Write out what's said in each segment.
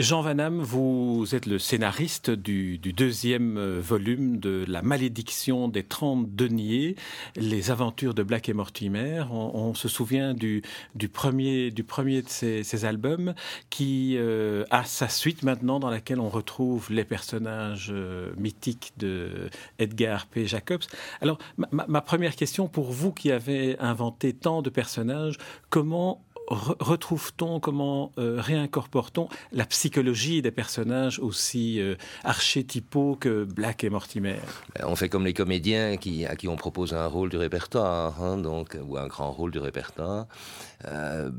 Jean Van vous êtes le scénariste du, deuxième euh, volume de La malédiction des trente deniers, les aventures de Black et Mortimer. On, se souvient du, premier, de ces, albums qui euh, a sa suite maintenant dans laquelle on retrouve les personnages euh, mythiques de Edgar P. Jacobs. Alors, ma première question pour vous qui avez inventé tant de personnages, comment retrouve-t-on, comment euh, réincorpore-t-on la psychologie des personnages aussi euh, archétypaux que Black et Mortimer? Ben, On fait comme les comédiens qui, à qui on propose un rôle du répertoire, hein, donc, ou un grand rôle du répertoire. Euh,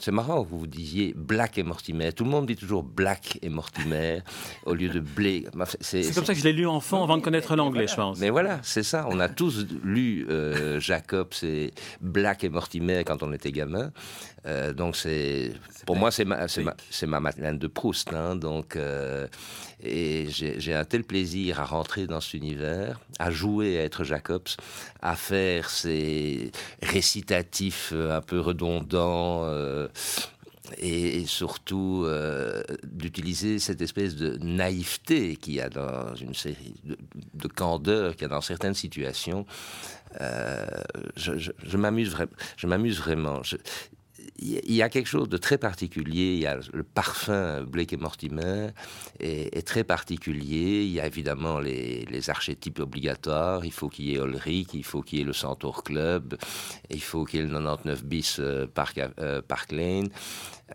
c'est marrant que vous disiez Black et Mortimer. Tout le monde dit toujours Black et Mortimer au lieu de Blake. C'est comme ça que je l'ai lu enfant avant de connaître l'anglais, je pense. Mais voilà, c'est ça. On a tous lu Jacob, c'est Black et Mortimer quand on était gamin. Euh, donc c'est, pour moi, c'est ma, c'est ma, ma Madeleine de Proust. Hein, donc, euh, et j'ai, un tel plaisir à rentrer dans cet univers, à jouer, à être Jacobs, à faire ces récitatifs euh, un peu redondants. et, surtout d'utiliser cette espèce de naïveté qu'il y a dans une série, de, de candeur qu'il y a dans certaines situations. je, je, je m'amuse vraiment. Je, il y a quelque chose de très particulier. Il y a le parfum Blake et Mortimer est, très particulier. Il y a évidemment les, archétypes obligatoires. Il faut qu'il y ait Ulrich, il faut qu'il y ait le Centaur Club, il faut qu'il y ait le 99 bis euh, Park, euh, Park Lane.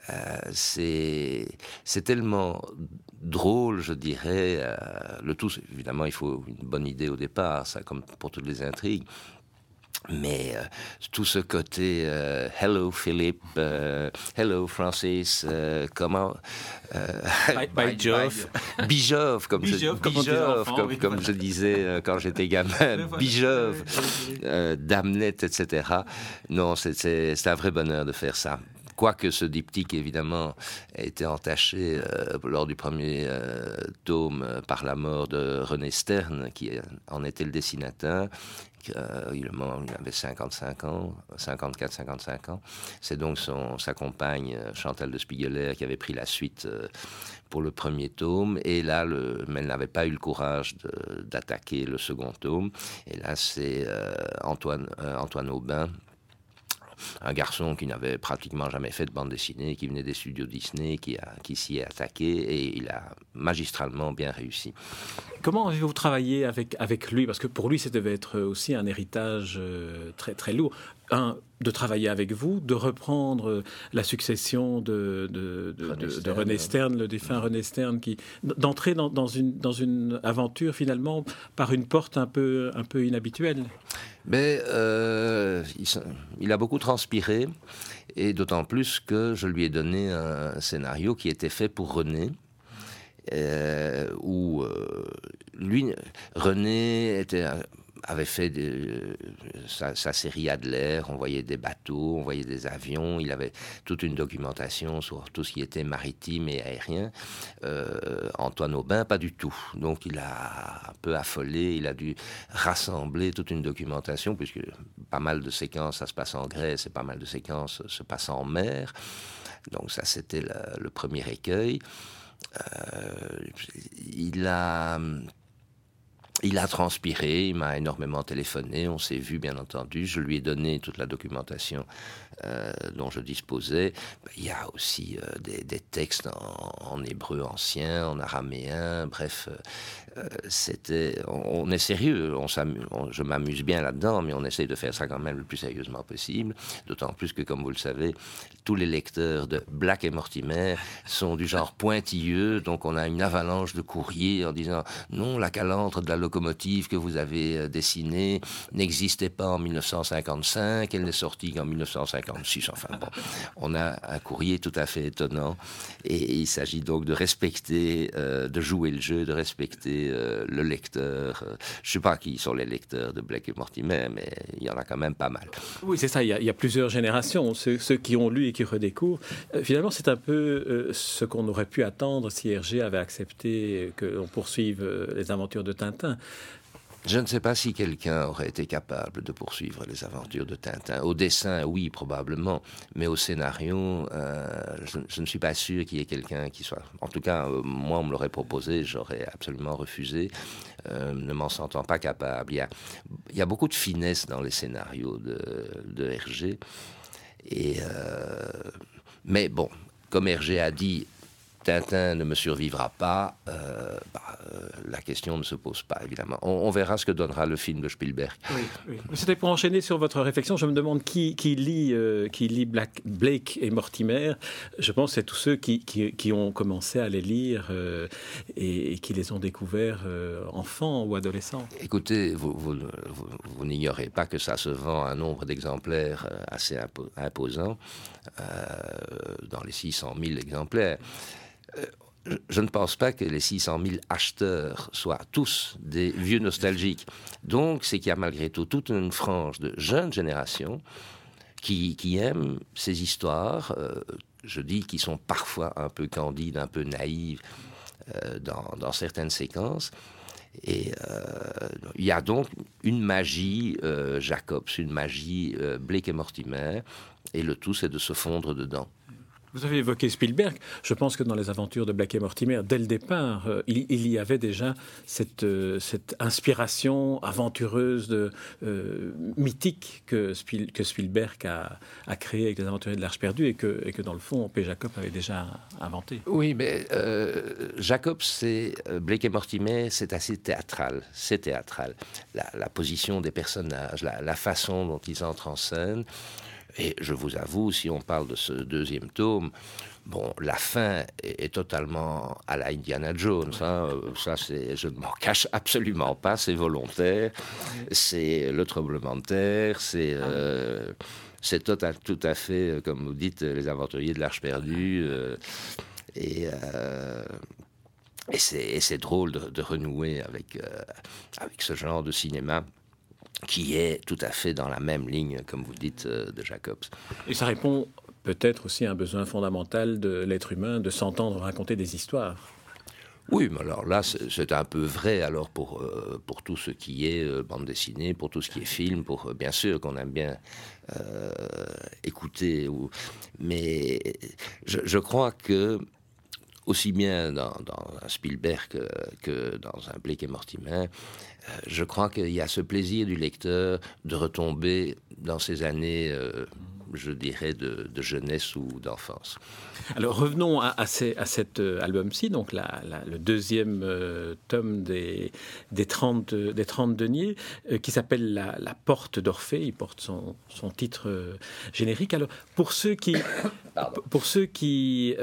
Euh, c'est tellement drôle, je dirais. le tout, évidemment, il faut une bonne idée au départ, ça, comme pour toutes les intrigues. Mais euh, tout ce côté euh, Hello Philippe, euh, Hello Francis, comment by, Jove, Bijove, comme, je, comme, comme, je disais quand j'étais gamin, Bijove, Damnet, etc. Non, c'est un vrai bonheur de faire ça. Quoique ce diptyque, évidemment, a été entaché lors du premier tome par la mort de René Stern, qui en était le dessinateur, euh, il, avait 55 ans, 54, 55 ans. C'est donc son, sa compagne euh, Chantal de Spiegeler qui avait pris la suite euh, pour le premier tome. Et là, mais elle n'avait pas eu le courage d'attaquer le second tome. Et là, c'est Antoine Aubin un garçon qui n'avait pratiquement jamais fait de bande dessinée, qui venait des studios Disney, qui, qui s'y est attaqué et il a magistralement bien réussi. Comment avez-vous travaillé avec, avec lui? Parce que pour lui, ça devait être aussi un héritage euh, très, très lourd. Un, de travailler avec vous, de reprendre la succession de, de, de, René, Stern, le défunt René Stern, qui d'entrer dans, dans, une, dans une aventure finalement par une porte un peu, un peu inhabituelle. Mais euh, il, a beaucoup transpiré, et d'autant plus que je lui ai donné un scénario qui était fait pour René. Euh, où euh, lui, René était avait fait sa, série Adler, on voyait des bateaux, on voyait des avions, il avait toute une documentation sur tout ce qui était maritime et aérien. Euh, Antoine Aubin, pas du tout. Donc il a un peu affolé, il a dû rassembler toute une documentation, puisque pas mal de séquences, ça se passe en Grèce et pas mal de séquences se passent en mer. Donc ça, c'était le, premier écueil. Euh, il a il a transpiré, il m'a énormément téléphoné, on s'est vu bien entendu, je lui ai donné toute la documentation euh, dont je disposais. Il y a aussi euh, des, textes en, hébreu ancien, en araméen, bref, euh, on, est sérieux, on, je m'amuse bien là-dedans, mais on essaye de faire ça quand même le plus sérieusement possible, d'autant plus que, comme vous le savez, tous les lecteurs de Black et Mortimer sont du genre pointilleux, donc on a une avalanche de courriers en disant non, la calandre de la que vous avez dessinée n'existait pas en 1955, elle n'est sortie qu'en 1956. Enfin bon, on a un courrier tout à fait étonnant et il s'agit donc de respecter, de jouer le jeu, de respecter le lecteur. Je ne sais pas qui sont les lecteurs de Blake et Mortimer, mais il y en a quand même pas mal. Oui, c'est ça, il y, a, plusieurs générations, ceux, qui ont lu et qui redécouvrent. Euh, finalement, c'est un peu euh, ce qu'on aurait pu attendre si Hergé avait accepté que l'on poursuive euh, les aventures de Tintin. Je ne sais pas si quelqu'un aurait été capable de poursuivre les aventures de Tintin. Au dessin, oui, probablement, mais au scénario, euh, je, ne suis pas sûr qu'il y ait quelqu'un qui soit. En tout cas, euh, moi, on me l'aurait proposé, j'aurais absolument refusé, euh, ne m'en sentant pas capable. Il y, a, beaucoup de finesse dans les scénarios de, de Hergé. Et, mais bon, comme Hergé a dit, Tintin ne me survivra pas, euh, bah, euh, la question ne se pose pas, évidemment. On, verra ce que donnera le film de Spielberg. Oui, C'était pour enchaîner sur votre réflexion. Je me demande qui, lit, euh, qui lit Black, Blake et Mortimer. Je pense que c'est tous ceux qui, qui, ont commencé à les lire et, qui les ont découverts enfants ou adolescents. Écoutez, vous, vous, n'ignorez pas que ça se vend un nombre d'exemplaires assez imposant, dans les 600 000 exemplaires. Euh, je ne pense pas que les 600 000 acheteurs soient tous des vieux nostalgiques. Donc, c'est qu'il y a malgré tout toute une frange de jeunes générations qui, aiment ces histoires, euh, je dis, qui sont parfois un peu candides, un peu naïves euh, dans, certaines séquences. Et il y a donc une magie Jacobs, une magie Blake et Mortimer, et le tout, c'est de se fondre dedans. Vous avez évoqué Spielberg. Je pense que dans les aventures de Black et Mortimer, dès le départ, euh, il, y avait déjà cette, euh, inspiration aventureuse, euh, mythique que, Spielberg a, a créée avec les aventuriers de l'Arche perdue et que, dans le fond, P. Jacob avait déjà inventé. Oui, mais Jacob, c'est Blake et Mortimer, c'est assez théâtral. C'est théâtral. La, position des personnages, la façon dont ils entrent en scène. Et je vous avoue, si on parle de ce deuxième tome, Bon, la fin est, totalement à la Indiana Jones. Hein. Ça, c'est, je ne m'en cache absolument pas. C'est volontaire. C'est le tremblement de terre. C'est, euh, c'est tout, à fait, euh, comme vous dites, les aventuriers de l'Arche perdue. Euh, et, et, c'est, drôle de, renouer avec, avec ce genre de cinéma qui est tout à fait dans la même ligne, comme vous dites, euh, de Jacobs. Et ça répond peut-être aussi à un besoin fondamental de l'être humain de s'entendre raconter des histoires. Oui, mais alors là, c'est un peu vrai alors pour, euh, pour tout ce qui est euh, bande dessinée, pour tout ce qui est film, pour bien sûr qu'on aime bien écouter. Ou, mais je, je, crois que aussi bien dans, un Spielberg que, dans un Blake et Mortimer, euh, je crois qu'il y a ce plaisir du lecteur de retomber dans ces années euh, je dirais, de, jeunesse ou d'enfance. Alors revenons à, cet euh, album-ci, donc le deuxième euh, tome des, des, 30, des 30 deniers, euh, qui s'appelle la, Porte d'Orphée, il porte son, titre générique. Alors pour ceux qui, pour ceux qui,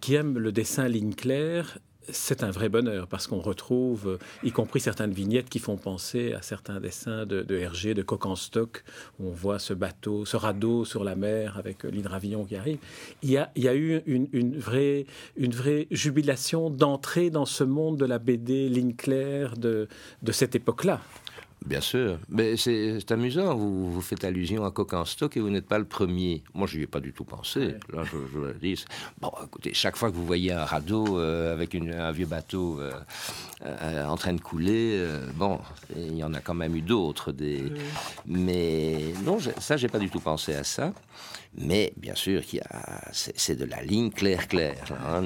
qui aiment le dessin ligne claire, c'est un vrai bonheur parce qu'on retrouve, euh, y compris certaines vignettes qui font penser à certains dessins de, Hergé, de Coq en stock, où on voit ce bateau, ce radeau sur la mer avec euh, l'hydravion qui arrive. Il y a, eu une, vraie, une vraie jubilation d'entrer dans ce monde de la BD ligne claire de cette époque-là. Bien sûr, mais c'est amusant, vous, vous faites allusion à Coq en stock et vous n'êtes pas le premier. Moi, je n'y ai pas du tout pensé. Là, je, je le dis. Bon, écoutez, chaque fois que vous voyez un radeau euh, avec un vieux bateau euh, euh, en train de couler, bon, il y en a quand même eu d'autres. Des... Mais non, ça, j'ai pas du tout pensé à ça. Mais bien sûr, c'est de la ligne claire-claire. Hein.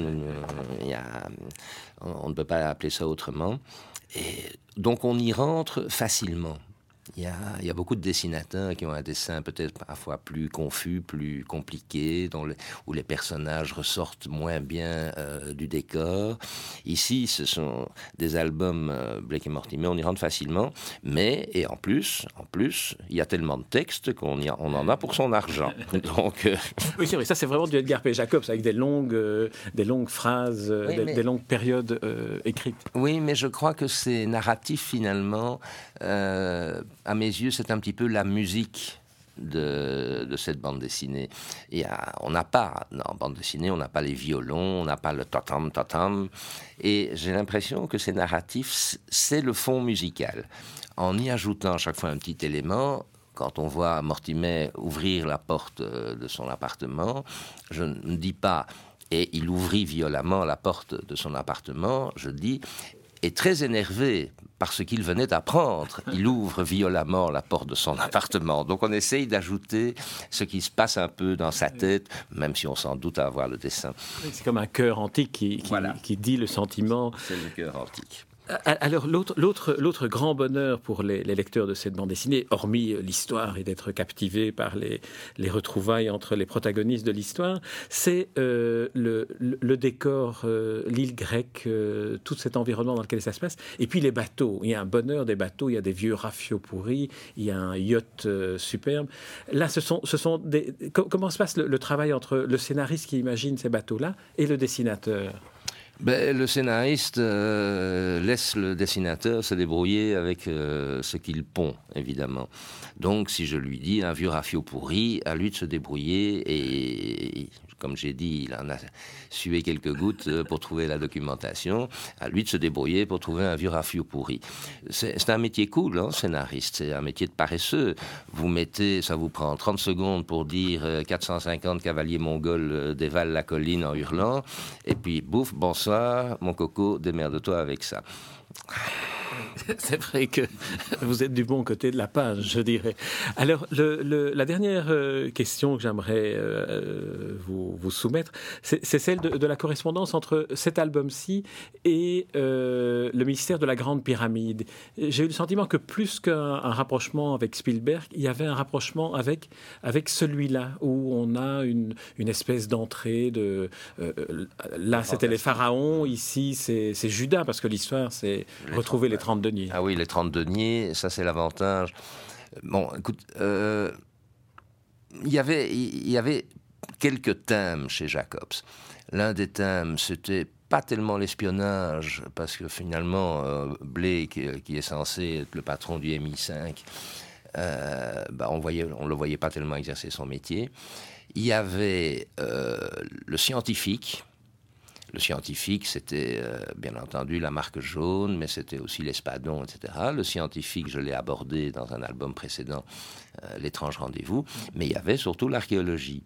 on ne peut pas appeler ça autrement. Donc on y rentre facilement. Il y, a, beaucoup de dessinateurs qui ont un dessin peut-être parfois plus confus, plus compliqué, où les personnages ressortent moins bien euh, du décor. Ici, ce sont des albums euh, Blake et Mortimer, on y rentre facilement, mais, et en plus, en plus, il y a tellement de textes qu'on on en a pour son argent. Donc, euh, Oui, c'est vrai, ça c'est vraiment du Edgar P. Jacobs, avec des longues, des longues phrases, des, longues périodes écrites. Oui, mais je crois que c'est narratif finalement à mes yeux, c'est un petit peu la musique de, cette bande dessinée. Et on n'a pas, en bande dessinée, on n'a pas les violons, on n'a pas le tatam tatam. Et j'ai l'impression que ces narratifs, c'est le fond musical. En y ajoutant à chaque fois un petit élément, quand on voit Mortimer ouvrir la porte de son appartement, je ne dis pas et il ouvrit violemment la porte de son appartement, je dis, est très énervé parce qu'il venait d'apprendre. Il ouvre violemment la porte de son appartement. Donc on essaye d'ajouter ce qui se passe un peu dans sa tête, même si on s'en doute à voir le dessin. C'est comme un cœur antique qui, qui dit le sentiment. C'est le cœur antique. Alors l'autre grand bonheur pour les, lecteurs de cette bande dessinée, hormis l'histoire et d'être captivé par les, retrouvailles entre les protagonistes de l'histoire, c'est euh, le, décor, euh, l'île grecque, euh, tout cet environnement dans lequel ça se passe, et puis les bateaux. Il y a un bonheur des bateaux, il y a des vieux rafios pourris, il y a un yacht superbe. Là, ce sont, ce sont des... Comment se passe le travail entre le scénariste qui imagine ces bateaux-là et le dessinateur? Ben, le scénariste euh, laisse le dessinateur se débrouiller avec euh, ce qu'il pond, évidemment. Donc, si je lui dis un vieux rafio pourri, à lui de se débrouiller et comme j'ai dit, il en a sué quelques gouttes euh, pour trouver la documentation. À lui de se débrouiller pour trouver un vieux rafio pourri. C'est un métier cool, hein, scénariste. C'est un métier de paresseux. Vous mettez, ça vous prend 30 secondes pour dire 450 euh, cavaliers mongols euh, dévalent la colline en hurlant. Et puis, bouf, bonsoir, mon coco, démerde-toi avec ça. C'est vrai que vous êtes du bon côté de la page, je dirais. Alors, la dernière euh, question que j'aimerais euh, vous, soumettre, c'est celle de, la correspondance entre cet album-ci et euh, le mystère de la Grande Pyramide. J'ai eu le sentiment que plus qu'un rapprochement avec Spielberg, il y avait un rapprochement avec, avec celui-là, où on a une, une espèce d'entrée de... là, c'était les pharaons, ici, c'est Judas, parce que l'histoire, c'est retrouver les 30 deniers. Ah oui, les 30 deniers, ça c'est l'avantage. Bon, écoute, euh, y il y avait quelques thèmes chez Jacobs. L'un des thèmes, c'était pas tellement l'espionnage, parce que finalement, euh, Blake, euh, qui est censé être le patron du MI5, euh, bah, on ne on le voyait pas tellement exercer son métier. Il y avait le scientifique, le scientifique, c'était euh, bien entendu la marque jaune, mais c'était aussi l'espadon, etc. Le scientifique, je l'ai abordé dans un album précédent, euh, L'étrange rendez-vous, mais il y avait surtout l'archéologie.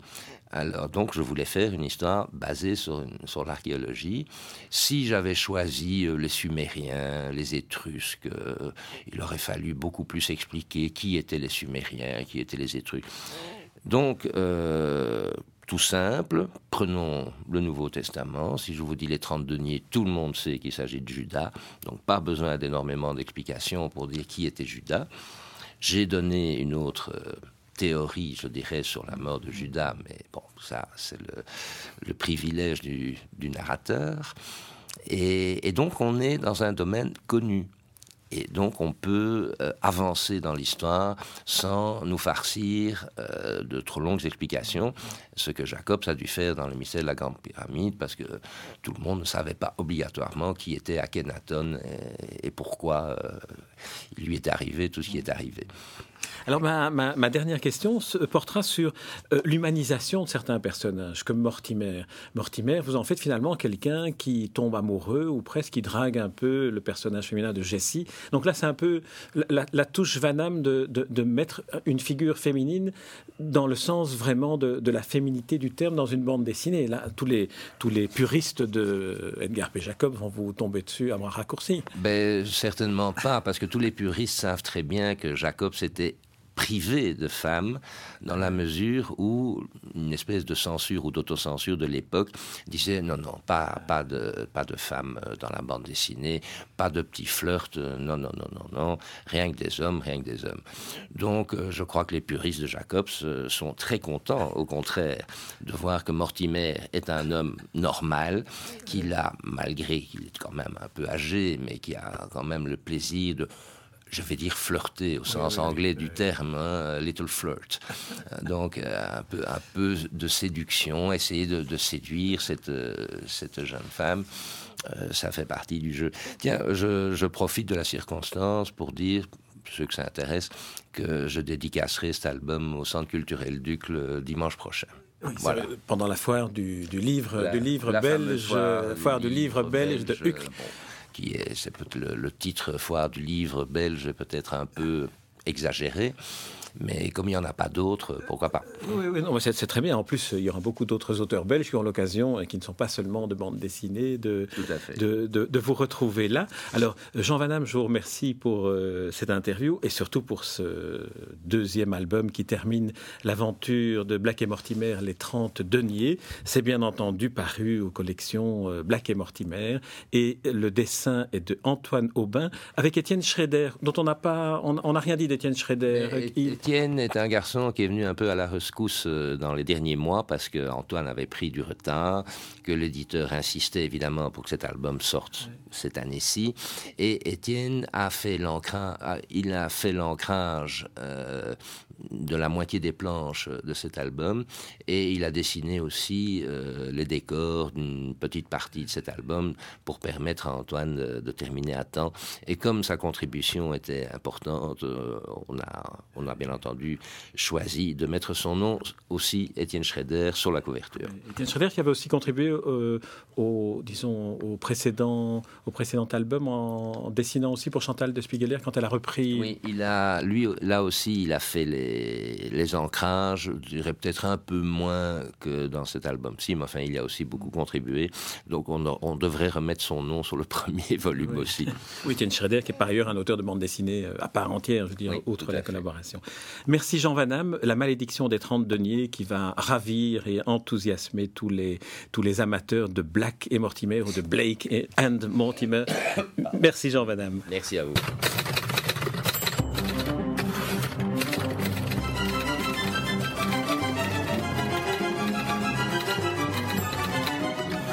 Alors donc je voulais faire une histoire basée sur, l'archéologie. Si j'avais choisi euh, les Sumériens, les Étrusques, il aurait fallu beaucoup plus expliquer qui étaient les Sumériens, qui étaient les Étrusques. Donc, tout simple. Prenons le Nouveau Testament. Si je vous dis les 30 deniers, tout le monde sait qu'il s'agit de Judas. Donc pas besoin d'énormément d'explications pour dire qui était Judas. J'ai donné une autre euh, théorie, je dirais, sur la mort de Judas, mais bon, ça, c'est le, privilège du, narrateur. et, donc, on est dans un domaine connu. Et donc on peut euh, avancer dans l'histoire sans nous farcir euh, de trop longues explications, ce que Jacobs a dû faire dans le mystère de la Grande Pyramide, parce que tout le monde ne savait pas obligatoirement qui était Akhenaton et, pourquoi euh, il lui est arrivé tout ce qui est arrivé. Alors ma, dernière question portera sur euh, l'humanisation de certains personnages, comme Mortimer. Mortimer, vous en faites finalement quelqu'un qui tombe amoureux ou presque qui drague un peu le personnage féminin de Jessie. Donc là, c'est un peu la, touche Vanham de, de, mettre une figure féminine dans le sens vraiment de, la féminité du terme dans une bande dessinée. Là, tous les, tous les puristes de Edgar P. Jacob vont vous tomber dessus à un raccourci. Ben, certainement pas, parce que tous les puristes savent très bien que Jacob c'était privé de femmes dans la mesure où une espèce de censure ou d'autocensure de l'époque disait non, non, pas, pas, de, pas de femmes dans la bande dessinée, pas de petits flirts, non, non, non, non, non, rien que des hommes, rien que des hommes. Donc euh, je crois que les puristes de Jacobs euh, sont très contents, au contraire, de voir que Mortimer est un homme normal, qu'il a, malgré qu'il est quand même un peu âgé, mais qui a quand même le plaisir de je vais dire flirter au sens anglais du terme, hein, little flirt. Euh, donc euh, un peu, un peu de séduction, essayer de, séduire cette, euh, cette jeune femme. ça fait partie du jeu. Tiens, je, profite de la circonstance pour dire, ceux que ça intéresse, que je dédicacerai cet album au Centre culturel Duc le dimanche prochain. voilà. Pendant la foire du, livre, du livre belge, foire, du livre, belge, de Hucle qui est, c'est le, le titre foire du livre belge peut-être un peu exagéré. Mais comme il n'y en a pas d'autres, pourquoi pas? Oui, oui non, c'est, très bien. En plus, il y aura beaucoup d'autres auteurs belges qui ont l'occasion, et qui ne sont pas seulement de bande dessinée, de, de, de, vous retrouver là. Alors, Jean Van je vous remercie pour euh, cette interview et surtout pour ce deuxième album qui termine l'aventure de Black et Mortimer, Les 30 deniers. C'est bien entendu paru aux collections euh, Black et Mortimer. Et le dessin est de Antoine Aubin avec Étienne Schrader, dont on n'a pas, on n'a rien dit d'Étienne Schrader. Étienne est un garçon qui est venu un peu à la rescousse euh, dans les derniers mois parce que Antoine avait pris du retard, que l'éditeur insistait évidemment pour que cet album sorte cette année-ci. Et Étienne a fait l'ancrage, il a fait l'ancrage euh, de la moitié des planches de cet album et il a dessiné aussi euh, les décors d'une petite partie de cet album pour permettre à Antoine de, terminer à temps. Et comme sa contribution était importante, on a, on a bien entendu choisi de mettre son nom aussi, Étienne Schrader, sur la couverture. Étienne Schrader qui avait aussi contribué euh, au, disons, au, précédent, au précédent album en, dessinant aussi pour Chantal de Spiegeler quand elle a repris. Oui, il a, lui, là aussi, il a fait les, les ancrages, je dirais peut-être un peu moins que dans cet album-ci, mais enfin, il a aussi beaucoup contribué. Donc, on, on devrait remettre son nom sur le premier volume aussi. Oui, Étienne Schrader, qui est par ailleurs un auteur de bande dessinée euh, à part entière, je veux dire, outre la collaboration. Merci Jean Vanham. La malédiction des 30 deniers qui va ravir et enthousiasmer tous les, tous les amateurs de Black et Mortimer ou de Blake et and Mortimer. Merci Jean Vanham. Merci à vous.